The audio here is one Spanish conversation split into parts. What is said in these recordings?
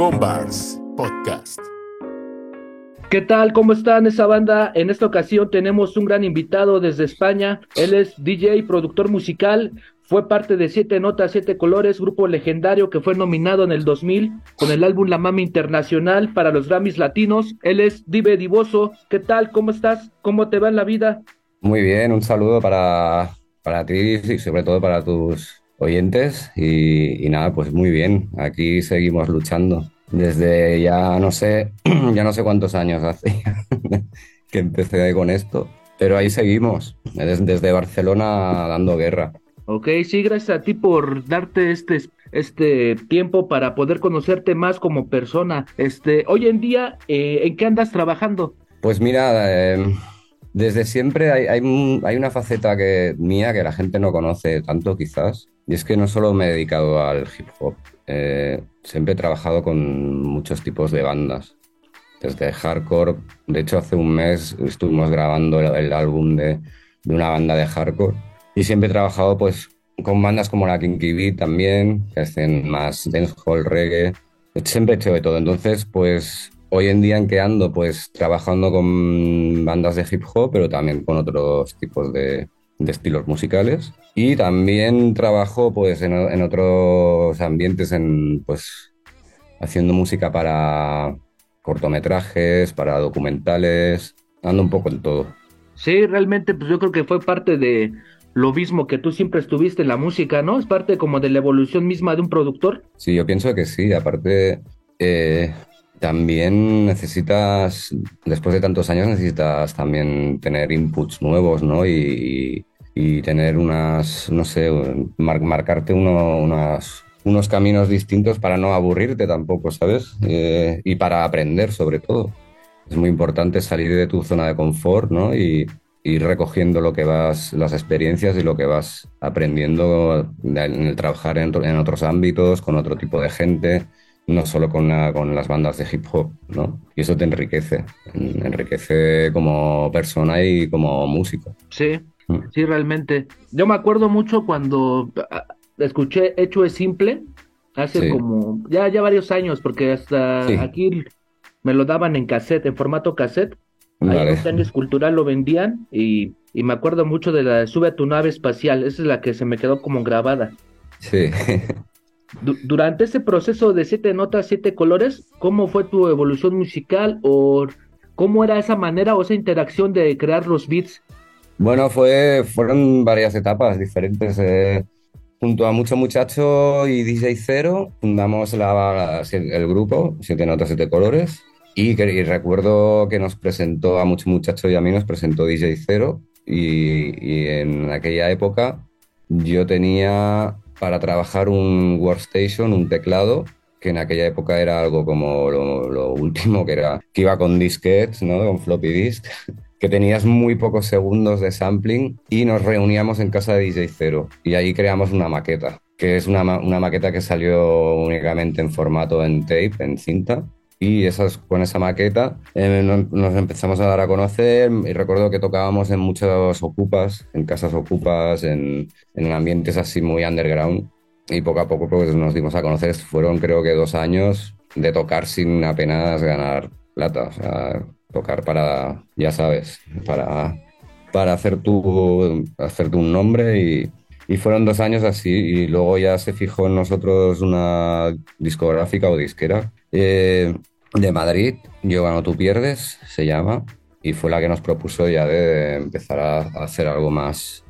Combars Podcast. ¿Qué tal? ¿Cómo están esa banda? En esta ocasión tenemos un gran invitado desde España. Él es DJ y productor musical. Fue parte de Siete Notas, Siete Colores, grupo legendario que fue nominado en el 2000 con el álbum La Mami Internacional para los Grammys Latinos. Él es Dive Divoso. ¿Qué tal? ¿Cómo estás? ¿Cómo te va en la vida? Muy bien, un saludo para, para ti y sobre todo para tus oyentes. Y, y nada, pues muy bien, aquí seguimos luchando desde ya no sé, ya no sé cuántos años hace que empecé con esto, pero ahí seguimos, desde, Barcelona dando guerra. Ok, sí, gracias a ti por darte este, este tiempo para poder conocerte más como persona. Este, hoy en día, eh, ¿en qué andas trabajando? Pues mira, em, desde siempre hay, hay, hay, una faceta que, mía que la gente no conoce tanto quizás, y es que no solo me he dedicado al hip hop, eh, siempre he trabajado con muchos tipos de bandas. Desde hardcore, de hecho hace un mes estuvimos grabando el, álbum de, una banda de hardcore. Y siempre he trabajado pues con bandas como la Kinky Beat también, que hacen más dancehall, reggae. Siempre he hecho de todo. Entonces, pues hoy en día en que ando, pues trabajando con bandas de hip hop, pero también con otros tipos de, de estilos musicales. Y también trabajo pues en, en, otros ambientes, en, pues haciendo música para cortometrajes, para documentales, ando un poco en todo. Sí, realmente pues yo creo que fue parte de lo mismo que tú siempre estuviste en la música, ¿no? Es parte como de la evolución misma de un productor. Sí, yo pienso que sí, aparte eh, también necesitas, después de tantos años, necesitas también tener inputs nuevos, ¿no? Y, y tener unas, no sé, marcarte uno, unos caminos distintos para no aburrirte tampoco, ¿sabes? Eh, y para aprender sobre todo. Es muy importante salir de tu zona de confort, ¿no? Y ir recogiendo lo que vas, las experiencias y lo que vas aprendiendo en el trabajar en, otros ámbitos, con otro tipo de gente, no solo con, con las bandas de hip hop, ¿no? Y eso te enriquece, enriquece como persona y como músico. Sí. Sí, realmente. Yo me acuerdo mucho cuando ah, escuché Hecho es Simple, hace como, ya, ya varios años, porque hasta aquí me lo daban en cassette, en formato cassette. Ahí en Cultural lo vendían y, y, me acuerdo mucho de la Sube a tu nave espacial, esa es la que se me quedó como grabada. Sí. durante ese proceso de siete notas, siete colores, ¿cómo fue tu evolución musical o cómo era esa manera o esa interacción de crear los beats bueno, fue, fueron varias etapas diferentes. Eh, junto a Mucho Muchacho y DJ Cero fundamos la, el grupo Siete Notas, Siete Colores. Y, recuerdo que nos presentó a Mucho Muchacho y a mí nos presentó DJ Cero. Y, en aquella época yo tenía para trabajar un workstation, un teclado, que en aquella época era algo como lo, último, que, era, que iba con disquetes, ¿no? con floppy disk que tenías muy pocos segundos de sampling y nos reuníamos en casa de DJ Cero y ahí creamos una maqueta, que es una, una maqueta que salió únicamente en formato en tape, en cinta. Y esas, con esa maqueta eh, nos empezamos a dar a conocer y recuerdo que tocábamos en muchas ocupas, en casas ocupas, en, en ambientes así muy underground y poco a poco pues, nos dimos a conocer. Fueron creo que dos años de tocar sin apenas ganar plata. O sea, tocar para, ya sabes, para, para hacer, tu, hacerte un nombre y, y, fueron dos años así y luego ya se fijó en nosotros una discográfica o disquera eh, de Madrid, Yo gano, tú pierdes, se llama, y fue la que nos propuso ya de empezar a hacer algo más,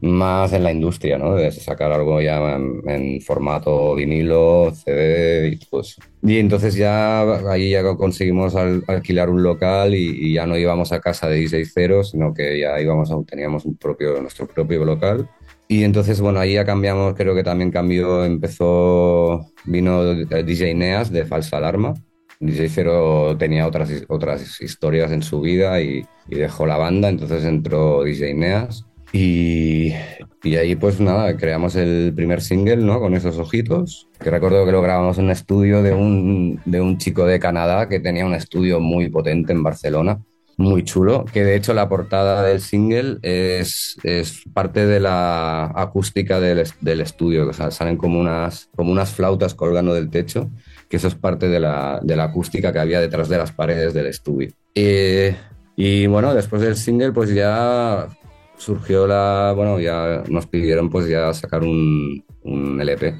más en la industria, ¿no? De sacar algo ya en, formato vinilo, CD y pues. Y entonces ya ahí ya conseguimos alquilar un local y, ya no íbamos a casa de DJ Cero, sino que ya íbamos a, teníamos un propio, nuestro propio local. Y entonces, bueno, ahí ya cambiamos, creo que también cambió, empezó, vino DJ Neas de Falsa Alarma. DJ Cero tenía otras, otras historias en su vida y, y dejó la banda, entonces entró DJ Neas y, y, ahí pues nada, creamos el primer single, ¿no? Con esos ojitos, que recuerdo que lo grabamos en un estudio de un, de un chico de Canadá que tenía un estudio muy potente en Barcelona. muy chulo, que de hecho la portada del single es, es parte de la acústica del, del estudio, o sea, salen como unas, como unas flautas colgando del techo, que eso es parte de la, de la acústica que había detrás de las paredes del estudio. Eh, y bueno, después del single pues ya surgió la, bueno, ya nos pidieron pues ya sacar un, un LP.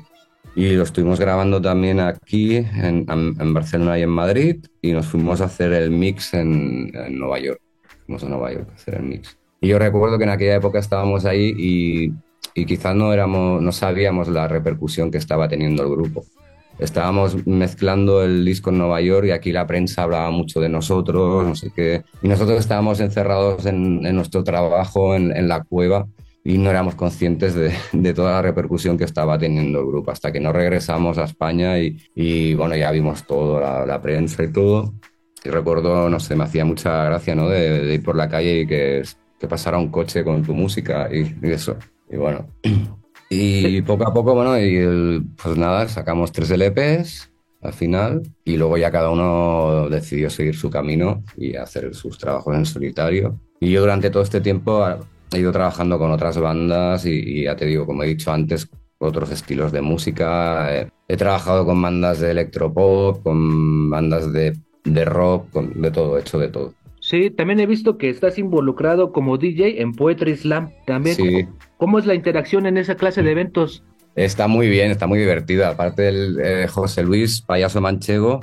Y lo estuvimos grabando también aquí en, en, Barcelona y en Madrid y nos fuimos a hacer el mix en, Nueva York. Fuimos a Nueva York a hacer el mix. Y yo recuerdo que en aquella época estábamos ahí y, y quizás no, éramos, no sabíamos la repercusión que estaba teniendo el grupo. Estábamos mezclando el disco en Nueva York y aquí la prensa hablaba mucho de nosotros, no sé qué. Y nosotros estábamos encerrados en, en nuestro trabajo, en, en la cueva y no éramos conscientes de, de, toda la repercusión que estaba teniendo el grupo hasta que no regresamos a España y, y bueno, ya vimos todo, la, la, prensa y todo. Y recuerdo, no sé, me hacía mucha gracia, ¿no? De, de ir por la calle y que, que, pasara un coche con tu música y, y eso. Y bueno. Y poco a poco, bueno, y el, pues nada, sacamos tres LPs al final y luego ya cada uno decidió seguir su camino y hacer sus trabajos en solitario. Y yo durante todo este tiempo he ido trabajando con otras bandas y, y, ya te digo, como he dicho antes, otros estilos de música. He, he trabajado con bandas de electropop, con bandas de, de rock, con, de todo, hecho de todo. Sí, también he visto que estás involucrado como DJ en Poetry Slam. También, Sí. ¿Cómo, es la interacción en esa clase de eventos? Está muy bien, está muy divertida. Aparte del eh, José Luis Payaso Manchego,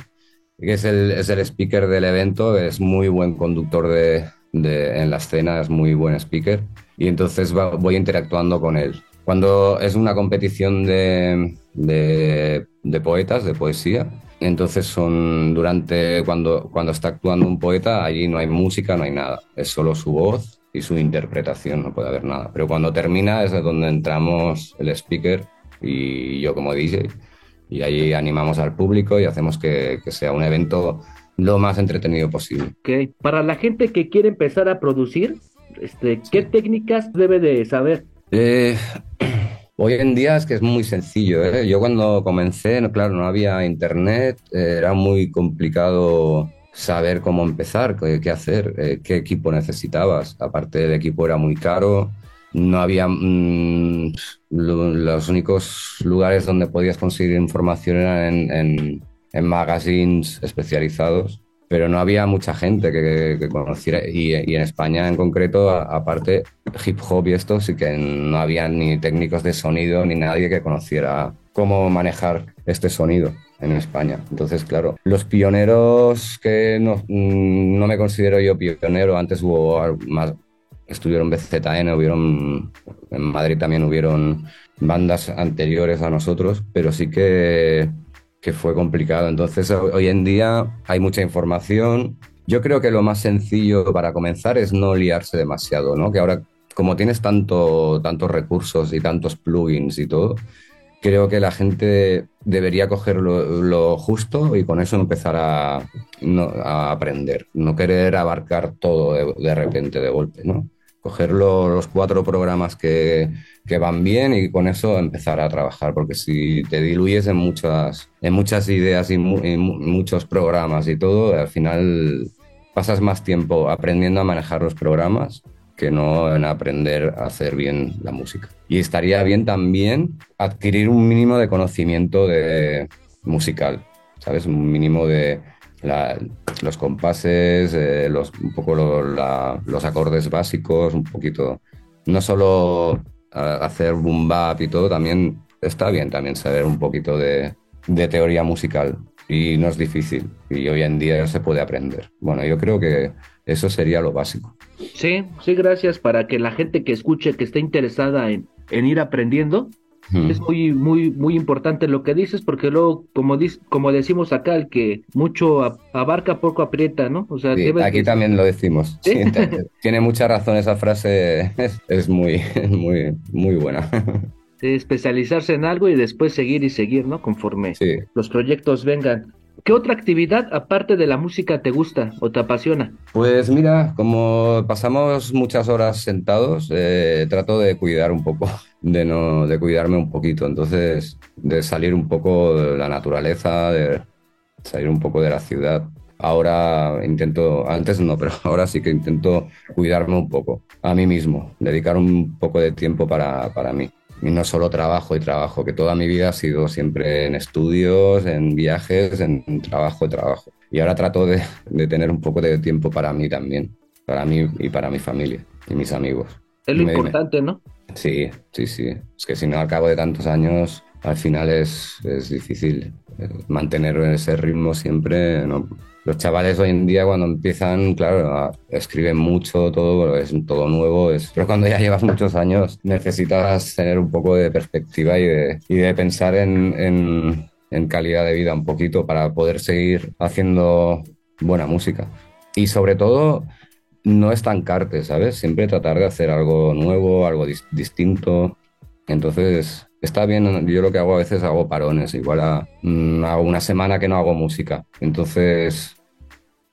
que es el, es el speaker del evento, es muy buen conductor de, de, en la escena, es muy buen speaker. Y entonces va, voy interactuando con él. Cuando es una competición de, de, de poetas, de poesía, entonces son durante cuando, cuando está actuando un poeta, allí no hay música, no hay nada, es solo su voz y su interpretación, no puede haber nada. Pero cuando termina es donde entramos el speaker y yo como DJ y ahí animamos al público y hacemos que, que sea un evento lo más entretenido posible. Okay. Para la gente que quiere empezar a producir, este, ¿qué sí. técnicas debe de saber? Eh, Hoy en día es que es muy sencillo. ¿eh? Yo cuando comencé, no, claro, no había internet, eh, era muy complicado saber cómo empezar, qué, hacer, eh, qué equipo necesitabas. Aparte, el equipo era muy caro, no había. Mmm, lo, los únicos lugares donde podías conseguir información eran en, en, en magazines especializados pero no había mucha gente que, conociera y, en España en concreto, aparte hip hop y esto, sí que no había ni técnicos de sonido ni nadie que conociera cómo manejar este sonido en España. Entonces, claro, los pioneros que no, no me considero yo pionero, antes hubo más, estuvieron BZN, hubieron, en Madrid también hubieron bandas anteriores a nosotros, pero sí que que fue complicado. Entonces, hoy en día hay mucha información. Yo creo que lo más sencillo para comenzar es no liarse demasiado, ¿no? Que ahora, como tienes tanto, tantos recursos y tantos plugins y todo, creo que la gente debería coger lo, justo y con eso empezar a, no, a, aprender. No querer abarcar todo de, de repente, de golpe, ¿no? Coger lo, los cuatro programas que, que van bien y con eso empezar a trabajar, porque si te diluyes en muchas, en muchas ideas y, y muchos programas y todo, al final pasas más tiempo aprendiendo a manejar los programas que no en aprender a hacer bien la música. Y estaría bien también adquirir un mínimo de conocimiento de musical, ¿sabes? Un mínimo de la, los compases, eh, los, un poco la, los acordes básicos, un poquito, no solo hacer boom bap y todo, también está bien también saber un poquito de, teoría musical y no es difícil y hoy en día se puede aprender. Bueno, yo creo que eso sería lo básico. Sí, sí, gracias para que la gente que escuche, que esté interesada en ir aprendiendo, Es muy, muy, muy importante lo que dices, porque luego, como, como decimos acá, el que mucho abarca, poco aprieta, ¿no? O sea, sí, aquí de... también lo decimos. ¿Sí? Sí, tiene mucha razón esa frase, es, es muy, muy, muy buena. especializarse en algo y después seguir y seguir, ¿no? Conforme los proyectos vengan. ¿Qué otra actividad aparte de la música te gusta o te apasiona? Pues mira, como pasamos muchas horas sentados, eh, trato de cuidar un poco, de no, de cuidarme un poquito, entonces de salir un poco de la naturaleza, de salir un poco de la ciudad. ahora intento, antes no, pero ahora sí que intento cuidarme un poco a mí mismo, dedicar un poco de tiempo para, para mí. Y no solo trabajo y trabajo, que toda mi vida ha sido siempre en estudios, en viajes, en trabajo y trabajo. Y ahora trato de, de tener un poco de tiempo para mí también, para mí y para mi familia y mis amigos. Es lo importante, ¿no? Sí, sí, sí. Es que si no, al cabo de tantos años, al final es, es difícil eh, mantener ese ritmo siempre. ¿no? Los chavales hoy en día cuando empiezan, claro, escriben mucho, todo es todo nuevo, es... pero cuando ya llevas muchos años necesitas tener un poco de perspectiva y de, y de pensar en, en, en calidad de vida un poquito para poder seguir haciendo buena música. Y sobre todo no estancarte, ¿sabes? Siempre tratar de hacer algo nuevo, algo dis distinto. Entonces, está bien, yo lo que hago a veces hago parones, igual a, mm, hago una semana que no hago música. Entonces,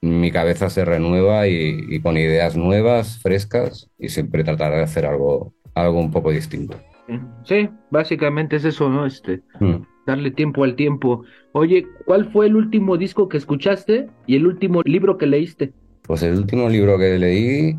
mi cabeza se renueva y, y, con ideas nuevas, frescas, y siempre tratar de hacer algo, algo un poco distinto. Sí, básicamente es eso, ¿no? Este, mm. darle tiempo al tiempo. Oye, ¿cuál fue el último disco que escuchaste y el último libro que leíste? Pues el último libro que leí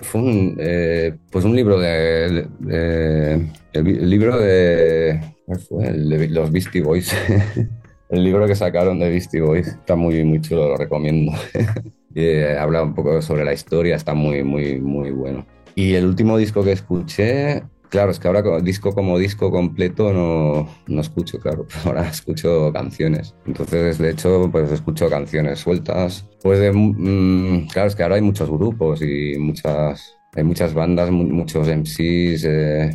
fue un, eh, pues un libro de, de el, libro de, fue? El los Beastie Boys. el libro que sacaron de Beastie Boys está muy muy chulo, lo recomiendo. eh, habla un poco sobre la historia, está muy muy muy bueno. Y el último disco que escuché Claro, es que ahora disco como disco completo no, no escucho, claro, ahora escucho canciones. Entonces, de hecho, pues escucho canciones sueltas. Pues de, mmm, claro, es que ahora hay muchos grupos y muchas, hay muchas bandas, muchos MCs, eh,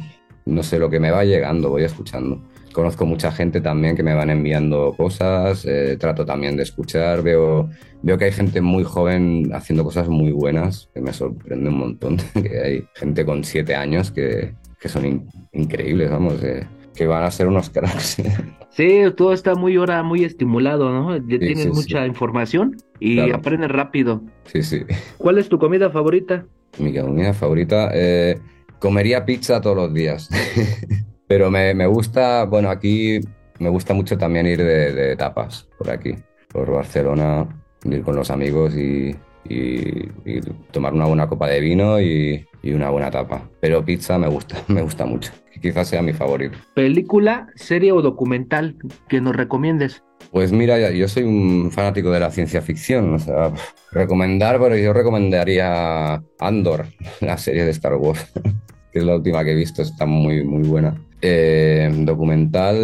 no sé, lo que me va llegando, voy escuchando. Conozco mucha gente también que me van enviando cosas, eh, trato también de escuchar, veo, veo que hay gente muy joven haciendo cosas muy buenas, que me sorprende un montón, que hay gente con siete años que, que son in increíbles, vamos, eh, que van a ser unos cracks. Sí, todo está muy ahora muy estimulado, ¿no? Ya sí, tienes sí, mucha sí. información y claro. aprendes rápido. Sí, sí. ¿Cuál es tu comida favorita? Mi comida favorita, eh, comería pizza todos los días. Pero me, me, gusta, bueno, aquí me gusta mucho también ir de, de, tapas por aquí, por Barcelona, ir con los amigos y, y, y tomar una buena copa de vino y, y, una buena tapa. Pero pizza me gusta, me gusta mucho. Quizás sea mi favorito. ¿Película, serie o documental que nos recomiendes? Pues mira, yo soy un fanático de la ciencia ficción, o sea, recomendar, pero yo recomendaría Andor, la serie de Star Wars, que es la última que he visto, está muy, muy buena. Eh, documental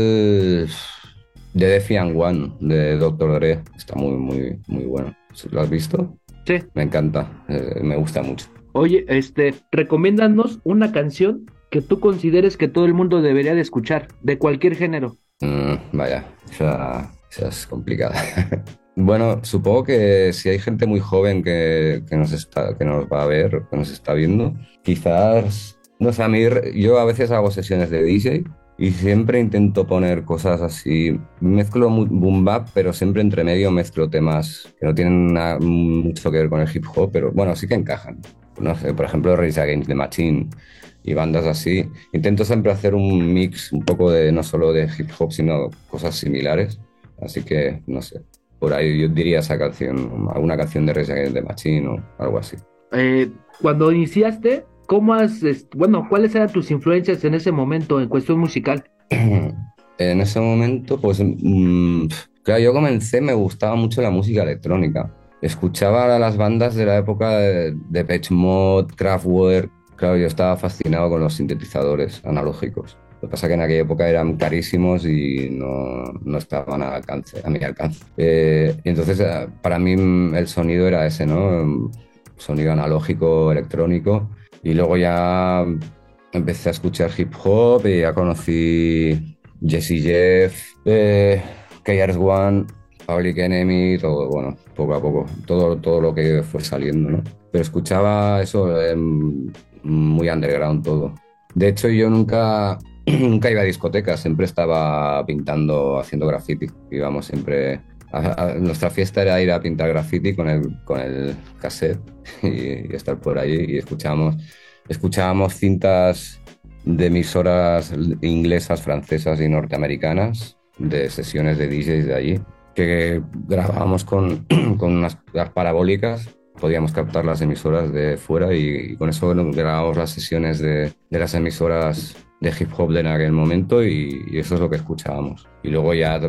de Defiant One, de Doctor Dre, está muy, muy, muy bueno. ¿Lo has visto? Sí. Me encanta, eh, me gusta mucho. Oye, este, recomiéndanos una canción que tú consideres que todo el mundo debería de escuchar, de cualquier género. Mm, vaya, esa, esa es complicada. bueno, supongo que si hay gente muy joven que, que, nos está, que nos va a ver, que nos está viendo, quizás, no sé, a mí, yo a veces hago sesiones de DJ y siempre intento poner cosas así. Mezclo boom bap, pero siempre entre medio mezclo temas que no tienen mucho que ver con el hip hop, pero bueno, sí que encajan. No sé, por ejemplo, Rage Against the Machine y bandas así. Intento siempre hacer un mix un poco de no solo de hip hop, sino cosas similares. Así que, no sé, por ahí yo diría esa canción, alguna canción de Rage Against the Machine o algo así. Eh, cuando iniciaste, ¿Cómo has, bueno, cuáles eran tus influencias en ese momento en cuestión musical? en ese momento, pues, mmm, claro, yo comencé, me gustaba mucho la música electrónica. Escuchaba a las bandas de la época de, de Pitch Mode, Kraftwerk. Claro, yo estaba fascinado con los sintetizadores analógicos. Lo que pasa que en aquella época eran carísimos y no, no estaban a, alcance, a mi alcance. Eh, entonces, para mí, el sonido era ese, ¿no? Sonido analógico, electrónico. Y luego ya empecé a escuchar hip hop y ya conocí Jesse Jeff, eh, KRS One, Public Enemy, todo, bueno, poco a poco, todo, todo lo que fue saliendo, ¿no? Pero escuchaba eso eh, muy underground todo. De hecho, yo nunca, nunca iba a discotecas, siempre estaba pintando, haciendo graffiti. Íbamos siempre a, nuestra fiesta era ir a pintar graffiti con el, con el cassette y, y estar por ahí y escuchábamos, escuchábamos cintas de emisoras inglesas, francesas y norteamericanas de sesiones de DJs de allí que grabábamos con, con unas parabólicas, podíamos captar las emisoras de fuera y, con eso grabábamos las sesiones de, de, las emisoras de hip hop en aquel momento y, y, eso es lo que escuchábamos. Y luego ya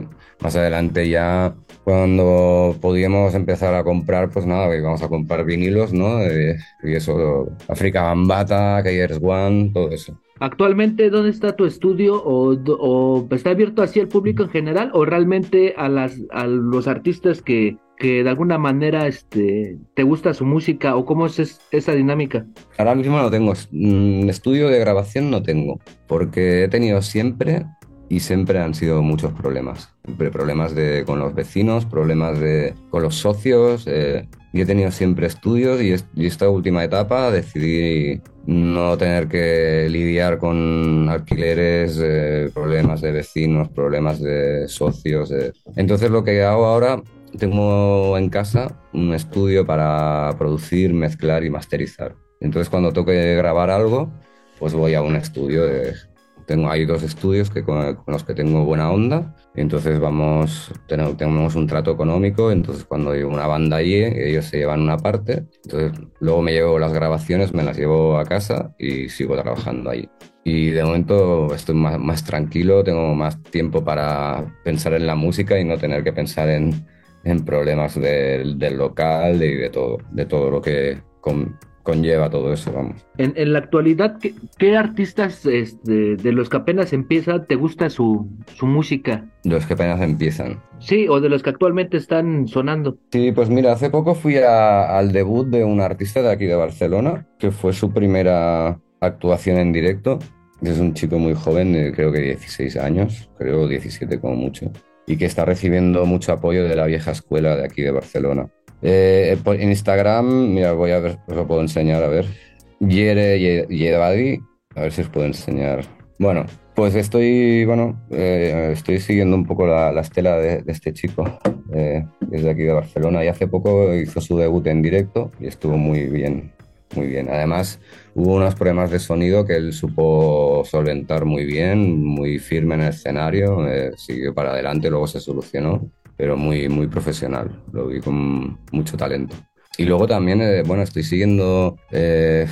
más adelante ya cuando podíamos empezar a comprar, pues nada, íbamos a comprar vinilos, ¿no? Eh, y eso, África Bambata, Kayers One, todo eso. Actualmente, ¿dónde está tu estudio? ¿O, o está abierto así al público en general? ¿O realmente a, las, a los artistas que, que de alguna manera este, te gusta su música? ¿O cómo es, es esa dinámica? Ahora mismo no tengo. Mm, estudio de grabación no tengo. Porque he tenido siempre y siempre han sido muchos problemas. Problemas de, con los vecinos, problemas de, con los socios. Eh, y he tenido siempre estudios y, y, esta última etapa decidí no tener que lidiar con alquileres, eh, problemas de vecinos, problemas de socios. Eh. Entonces lo que hago ahora, tengo en casa un estudio para producir, mezclar y masterizar. Entonces cuando toque grabar algo, pues voy a un estudio de tengo, hay dos estudios que con, con, los que tengo buena onda, entonces vamos, tenemos, tenemos, un trato económico, entonces cuando hay una banda allí, ellos se llevan una parte, entonces luego me llevo las grabaciones, me las llevo a casa y sigo trabajando ahí. Y de momento estoy más, más tranquilo, tengo más tiempo para pensar en la música y no tener que pensar en, en problemas del, del local y de todo, de todo lo que con, conlleva todo eso, vamos. En, en la actualidad, ¿qué, qué artistas este, de los que apenas empiezan te gusta su, su música? De los que apenas empiezan. Sí, o de los que actualmente están sonando. Sí, pues mira, hace poco fui a, al debut de un artista de aquí de Barcelona, que fue su primera actuación en directo. Es un chico muy joven, creo que 16 años, creo 17 como mucho, y que está recibiendo mucho apoyo de la vieja escuela de aquí de Barcelona. Eh, en Instagram, mira, voy a ver, os lo puedo enseñar, a ver. Yere Yedadi, a ver si os puedo enseñar. Bueno, pues estoy, bueno, eh, estoy siguiendo un poco la, la estela de, de, este chico, eh, desde aquí de Barcelona, y hace poco hizo su debut en directo y estuvo muy bien, muy bien. Además, hubo unos problemas de sonido que él supo solventar muy bien, muy firme en el escenario, eh, siguió para adelante, luego se solucionó pero muy, muy profesional. Lo vi con mucho talento. Y luego también, eh, bueno, estoy siguiendo, eh,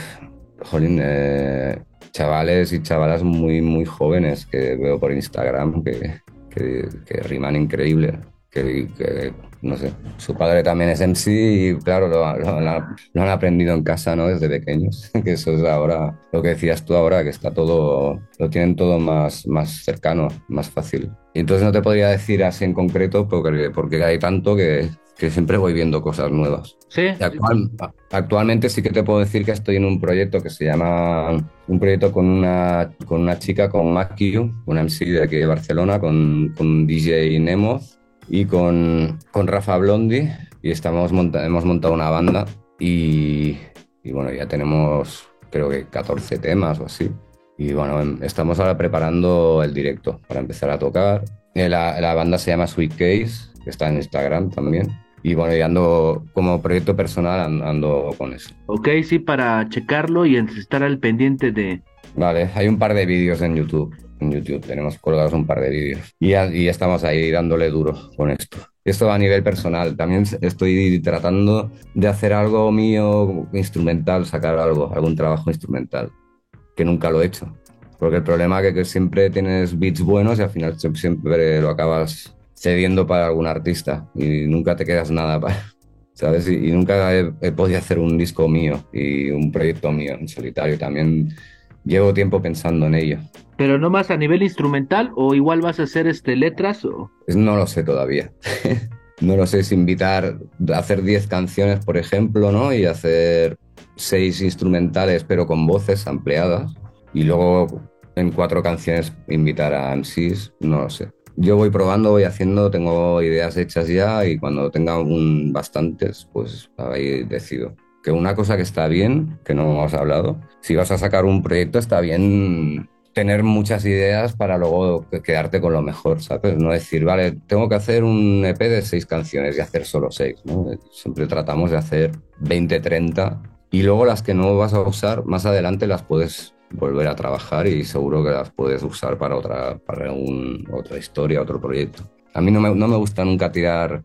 jolín, eh, chavales y chavalas muy, muy jóvenes que veo por Instagram que, que, que riman increíble. Que, que, no sé, su padre también es MC y claro, lo, lo, lo, han aprendido en casa, ¿no? Desde pequeños, que eso es ahora, lo que decías tú ahora, que está todo, lo tienen todo más, más cercano, más fácil. Y entonces no te podría decir así en concreto porque, porque hay tanto que, que siempre voy viendo cosas nuevas. Sí. Actual, actualmente sí que te puedo decir que estoy en un proyecto que se llama, un proyecto con una, con una chica, con Makiu, una MC de aquí de Barcelona, con, con DJ Nemoz y con, con Rafa Blondi y estamos monta hemos montado una banda y, y, bueno, ya tenemos creo que 14 temas o así. Y bueno, em, estamos ahora preparando el directo para empezar a tocar. Eh, la, la banda se llama Sweet Case, que está en Instagram también. Y bueno, y ando como proyecto personal ando con eso. Ok, sí, para checarlo y estar al pendiente de... Vale, hay un par de vídeos en YouTube en YouTube. Tenemos colgados un par de vídeos y, y estamos ahí dándole duro con esto. Esto a nivel personal. También estoy tratando de hacer algo mío instrumental, sacar algo, algún trabajo instrumental, que nunca lo he hecho. Porque el problema es que siempre tienes beats buenos y al final siempre lo acabas cediendo para algún artista y nunca te quedas nada para, ¿sabes? Y, y nunca he, he, podido hacer un disco mío y un proyecto mío en solitario. También llevo tiempo pensando en ello. ¿Pero no más a nivel instrumental o igual vas a hacer este, letras? O... No lo sé todavía. no lo sé, es invitar a hacer 10 canciones, por ejemplo, ¿no? Y hacer 6 instrumentales, pero con voces ampliadas. Y luego en cuatro canciones invitar a MCs, no lo sé. Yo voy probando, voy haciendo, tengo ideas hechas ya y cuando tenga un bastantes, pues ahí decido que una cosa que está bien, que no hemos hablado, si vas a sacar un proyecto está bien tener muchas ideas para luego quedarte con lo mejor, ¿sabes? No decir, vale, tengo que hacer un EP de seis canciones y hacer solo seis, ¿no? Siempre tratamos de hacer 20, 30 y luego las que no vas a usar, más adelante las puedes volver a trabajar y seguro que las puedes usar para otra, para un, otra historia, otro proyecto. A mí no me, no me gusta nunca tirar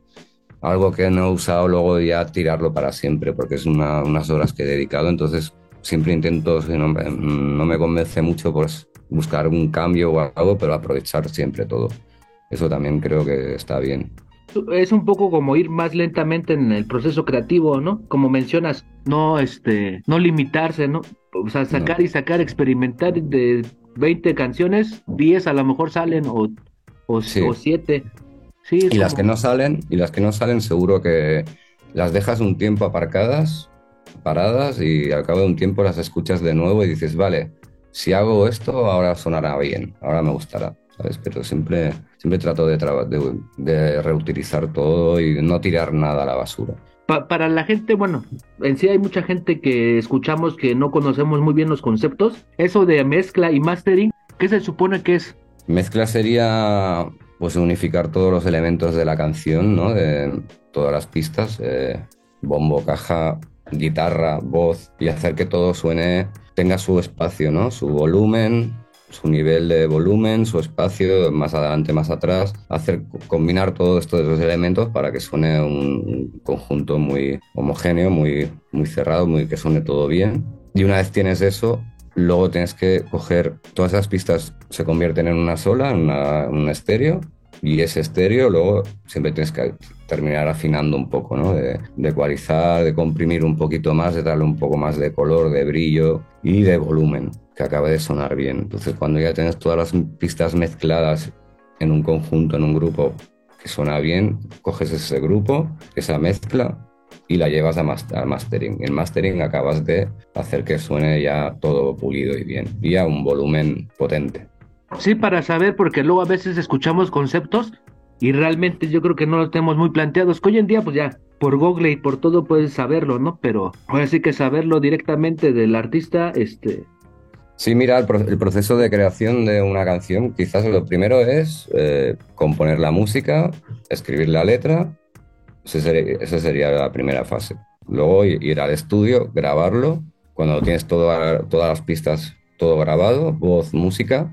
algo que no he usado, luego ya tirarlo para siempre, porque es una, unas horas que he dedicado, entonces siempre intento, si no, no me convence mucho, pues buscar un cambio o algo, pero aprovechar siempre todo. Eso también creo que está bien. Es un poco como ir más lentamente en el proceso creativo, ¿no? Como mencionas, no este, no limitarse, ¿no? O sea, sacar y sacar, experimentar de 20 canciones, 10 a lo mejor salen o, o, 7. Sí, y las que no salen, y las que no salen seguro que las dejas un tiempo aparcadas, paradas y al cabo de un tiempo las escuchas de nuevo y dices, vale, si hago esto ahora sonará bien, ahora me gustará, ¿sabes? Pero siempre, siempre trato de, de, de reutilizar todo y no tirar nada a la basura. para la gente, bueno, en sí hay mucha gente que escuchamos que no conocemos muy bien los conceptos. Eso de mezcla y mastering, ¿qué se supone que es? Mezcla sería pues unificar todos los elementos de la canción, ¿no? De todas las pistas, eh, bombo, caja, guitarra, voz y hacer que todo suene, tenga su espacio, ¿no? Su volumen, su nivel de volumen, su espacio, más adelante, más atrás, hacer combinar todos estos elementos para que suene un, conjunto muy homogéneo, muy, muy cerrado, muy que suene todo bien. Y una vez tienes eso, luego tienes que coger todas esas pistas se convierten en una sola, en, un estéreo, y ese estéreo luego siempre tienes que terminar afinando un poco. De, de, ecualizar, de comprimir un poquito más, de darle un poco más de color, de brillo y de volumen, que acabe de sonar bien. Entonces cuando ya tienes todas las pistas mezcladas en un conjunto, en un grupo que suena bien, coges ese grupo, esa mezcla y la llevas a, mastering. En mastering acabas de hacer que suene ya todo pulido y bien y a un volumen potente. Sí, para saber, porque luego a veces escuchamos conceptos y realmente yo creo que no los tenemos muy planteados. Que hoy en día, pues ya por Google y por todo puedes saberlo, ¿no? Pero ahora sí que saberlo directamente del artista, este. Sí, mira, el, proceso de creación de una canción, quizás lo primero es eh, componer la música, escribir la letra, esa sería, esa sería la primera fase. Luego ir al estudio, grabarlo, cuando tienes todas las pistas, todo grabado, voz, música,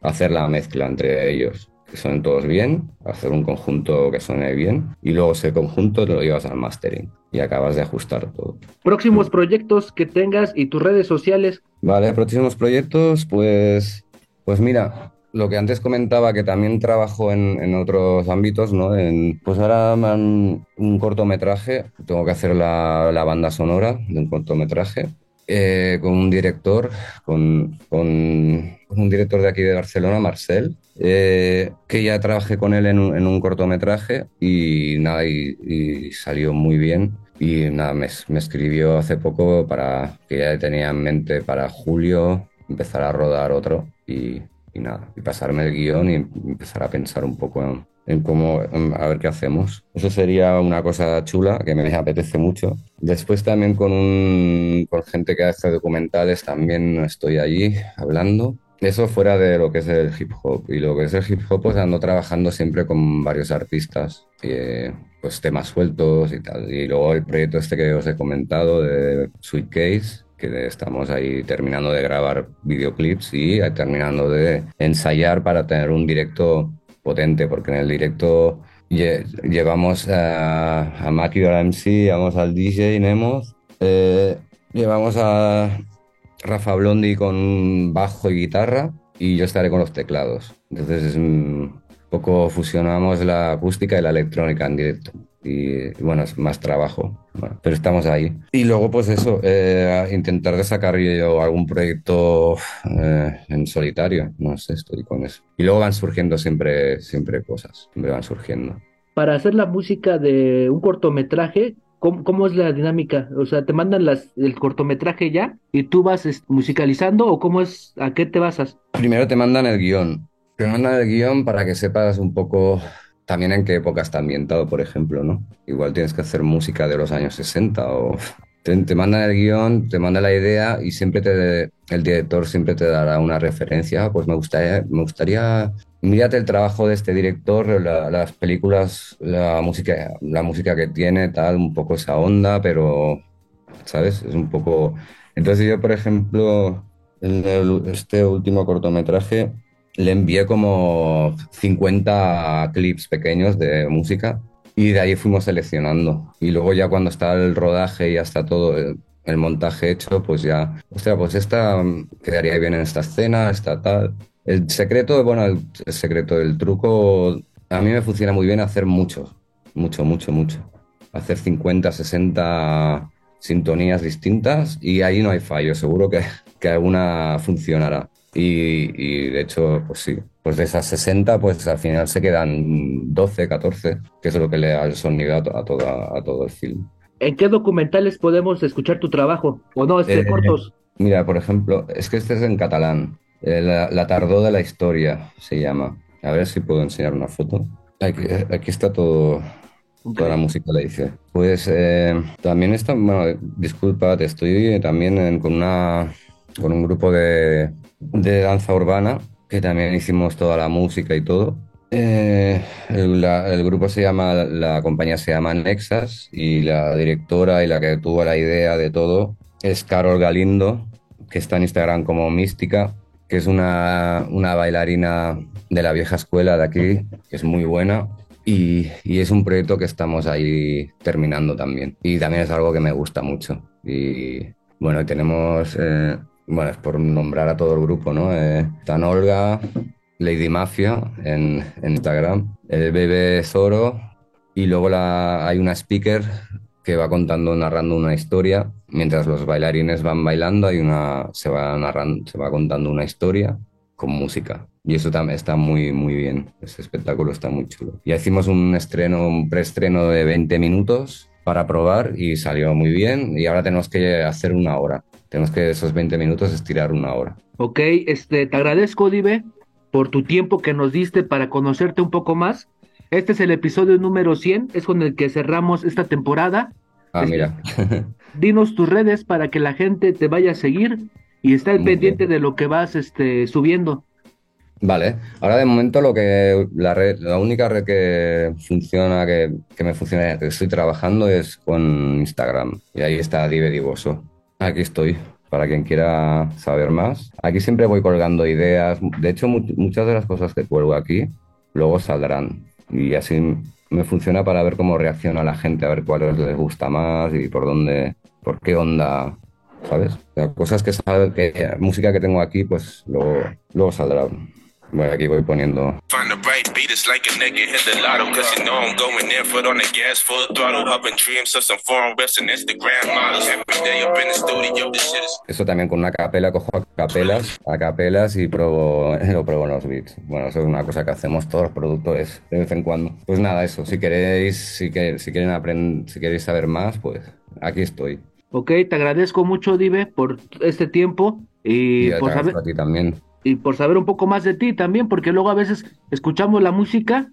hacer la mezcla entre ellos, que suenen todos bien, hacer un conjunto que suene bien y luego ese conjunto te lo llevas al mastering y acabas de ajustar todo. Próximos proyectos que tengas y tus redes sociales. Vale, próximos proyectos, pues, pues mira, lo que antes comentaba, que también trabajo en, en otros ámbitos, ¿no? En, pues ahora un, un cortometraje, tengo que hacer la, la, banda sonora de un cortometraje eh, con un director, con, con, un director de aquí de Barcelona, Marcel, eh, que ya trabajé con él en un, en un cortometraje y nada, y, y, salió muy bien. Y nada, me, me, escribió hace poco para que ya tenía en mente para julio empezar a rodar otro y, y nada, y pasarme el guion y empezar a pensar un poco en, en cómo, a ver qué hacemos. Eso sería una cosa chula que me apetece mucho. Después también con, un, con gente que hace documentales también estoy allí hablando. Eso fuera de lo que es el hip hop. Y lo que es el hip hop, pues ando trabajando siempre con varios artistas. Eh, pues temas sueltos y tal. Y luego el proyecto este que os he comentado de Sweet Case, estamos ahí terminando de grabar videoclips y terminando de ensayar para tener un directo potente, porque en el directo llevamos a, a Maki al MC, llevamos al DJ Nemos, eh, llevamos a Rafa Blondi con bajo y guitarra y yo estaré con los teclados. Entonces un poco fusionamos la acústica y la electrónica en directo y bueno, es más trabajo, pero estamos ahí. Y luego pues eso, eh, intentar sacar yo algún proyecto eh, en solitario, no sé, estoy con eso. Y luego van surgiendo siempre, siempre cosas, siempre van surgiendo. Para hacer la música de un cortometraje, ¿Cómo, ¿Cómo, es la dinámica? O sea, ¿te mandan las, el cortometraje ya y tú vas musicalizando o cómo es, a qué te basas? Primero te mandan el guion. Te mandan el guion para que sepas un poco también en qué época está ambientado, por ejemplo, ¿no? Igual tienes que hacer música de los años 60 o te, te mandan el guion, te manda la idea y siempre te, el director siempre te dará una referencia. Pues me gustaría, me gustaría, mírate el trabajo de este director, las películas, la música, la música que tiene, tal, un poco esa onda, pero, ¿sabes? Es un poco... Entonces yo, por ejemplo, en este último cortometraje le envié como 50 clips pequeños de música y de ahí fuimos seleccionando. Y luego ya cuando está el rodaje y ya está todo el, el montaje hecho, pues ya, ostras, pues esta quedaría bien en esta escena, esta tal. El secreto, bueno, el, el secreto, el truco, a mí me funciona muy bien hacer mucho, mucho, mucho, mucho. Hacer 50, 60 sintonías distintas y ahí no hay fallo, seguro que, que alguna funcionará. Y, y, de hecho, pues sí, pues de esas 60, pues al final se quedan 12, 14, que es lo que le da el sonido a, to- a, toda, a todo el film. ¿En qué documentales podemos escuchar tu trabajo? ¿O no, este Eh, cortos? Mira, por ejemplo, es que este es en catalán. Eh, la, la tardó de la historia se llama. A ver si puedo enseñar una foto. Aquí, aquí está todo, toda la música, le dice. Pues eh, también está, bueno, disculpa, te estoy también en- con una, con un grupo de, de danza urbana que también hicimos toda la música y todo. Eh, el, grupo se llama, la compañía se llama Nexas y la directora y la que tuvo la idea de todo es Carol Galindo, que está en Instagram como Mística, que es una, una bailarina de la vieja escuela de aquí, que es muy buena. Y, y es un proyecto que estamos ahí terminando también. Y también es algo que me gusta mucho. Y bueno, tenemos, eh, bueno, es por nombrar a todo el grupo, ¿no? Eh, están Olga, Lady Mafia en, Instagram, el bebé Zoro y luego la, hay una speaker que va contando, narrando una historia. Mientras los bailarines van bailando, hay una, se va narrando, se va contando una historia con música. Y eso también está muy, muy bien. Ese espectáculo está muy chulo. Ya hicimos un estreno, un preestreno de 20 minutos para probar y salió muy bien. Y ahora tenemos que hacer una hora. Tenemos que esos 20 minutos estirar una hora. Ok, este, te agradezco, Dive, por tu tiempo que nos diste para conocerte un poco más. Este es el episodio número 100, es con el que cerramos esta temporada. Ah, Es- mira. Dinos tus redes para que la gente te vaya a seguir y esté al pendiente bien. de lo que vas este, subiendo. Vale, ahora de momento lo que la red, la única red que funciona, que, que me funciona, que estoy trabajando es con Instagram. Y ahí está Dive Divoso. Aquí estoy, para quien quiera saber más. Aquí siempre voy colgando ideas. De hecho, mu- muchas de las cosas que cuelgo aquí luego saldrán. Y así me funciona para ver cómo reacciona la gente, a ver cuál les gusta más y por dónde, por qué onda, ¿sabes? O cosas que música que tengo aquí, pues luego, luego saldrá. Bueno, aquí voy poniendo. Find the right beat, it's like a nigga hit the lotto. Cause you know I'm going in, foot on the gas, full throttle. Hoping dreams of some foreign reps and Instagram models. Every day up in the studio, this shit is Eso también con una capela, cojo a capelas, a capelas y pruebo, lo pruebo en los beats. Bueno, eso es una cosa que hacemos todos los productores de vez en cuando. Pues nada, eso, si queréis, si, que, si quieren aprender, si queréis saber más, pues aquí estoy. Ok, te agradezco mucho, Dive, por este tiempo y, Y por saber, agradezco a ti también. Y por saber un poco más de ti también, porque luego a veces escuchamos la música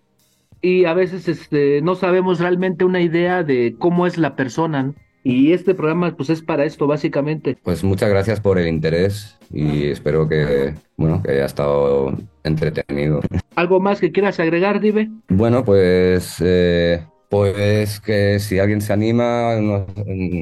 y a veces este, no sabemos realmente una idea de cómo es la persona. ¿no? Y este programa pues es para esto, básicamente. Pues muchas gracias por el interés y espero que, bueno, que haya estado entretenido. ¿Algo más que quieras agregar, Dive? Bueno, pues, eh, pues que si alguien se anima, no-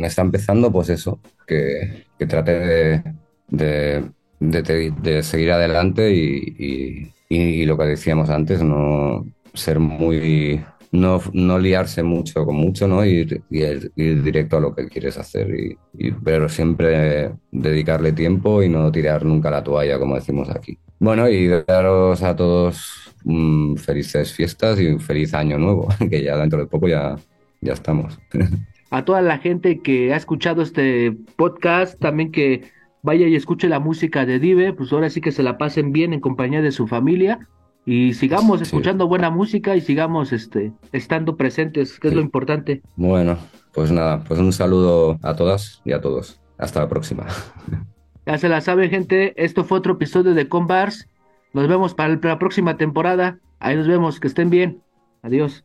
está empezando, pues eso, que, que trate de, de, de de seguir adelante y, y- y lo que decíamos antes, no ser muy, no, no liarse mucho con mucho, ¿no? Ir, ir, ir directo a lo que quieres hacer, y, y- pero siempre dedicarle tiempo y no tirar nunca la toalla, como decimos aquí. Bueno, y daros a todos mm, felices fiestas y un feliz año nuevo, que ya dentro de poco ya, ya estamos. a toda la gente que ha escuchado este podcast, también que vaya y escuche la música de Dive, pues ahora sí que se la pasen bien en compañía de su familia y sigamos Sí. escuchando buena música y sigamos este estando presentes, que es lo importante. Bueno, pues nada, pues un saludo a todas y a todos. Hasta la próxima. Ya se la saben, gente, esto fue otro episodio de Convars. Nos vemos para la próxima temporada. Ahí nos vemos, que estén bien. Adiós.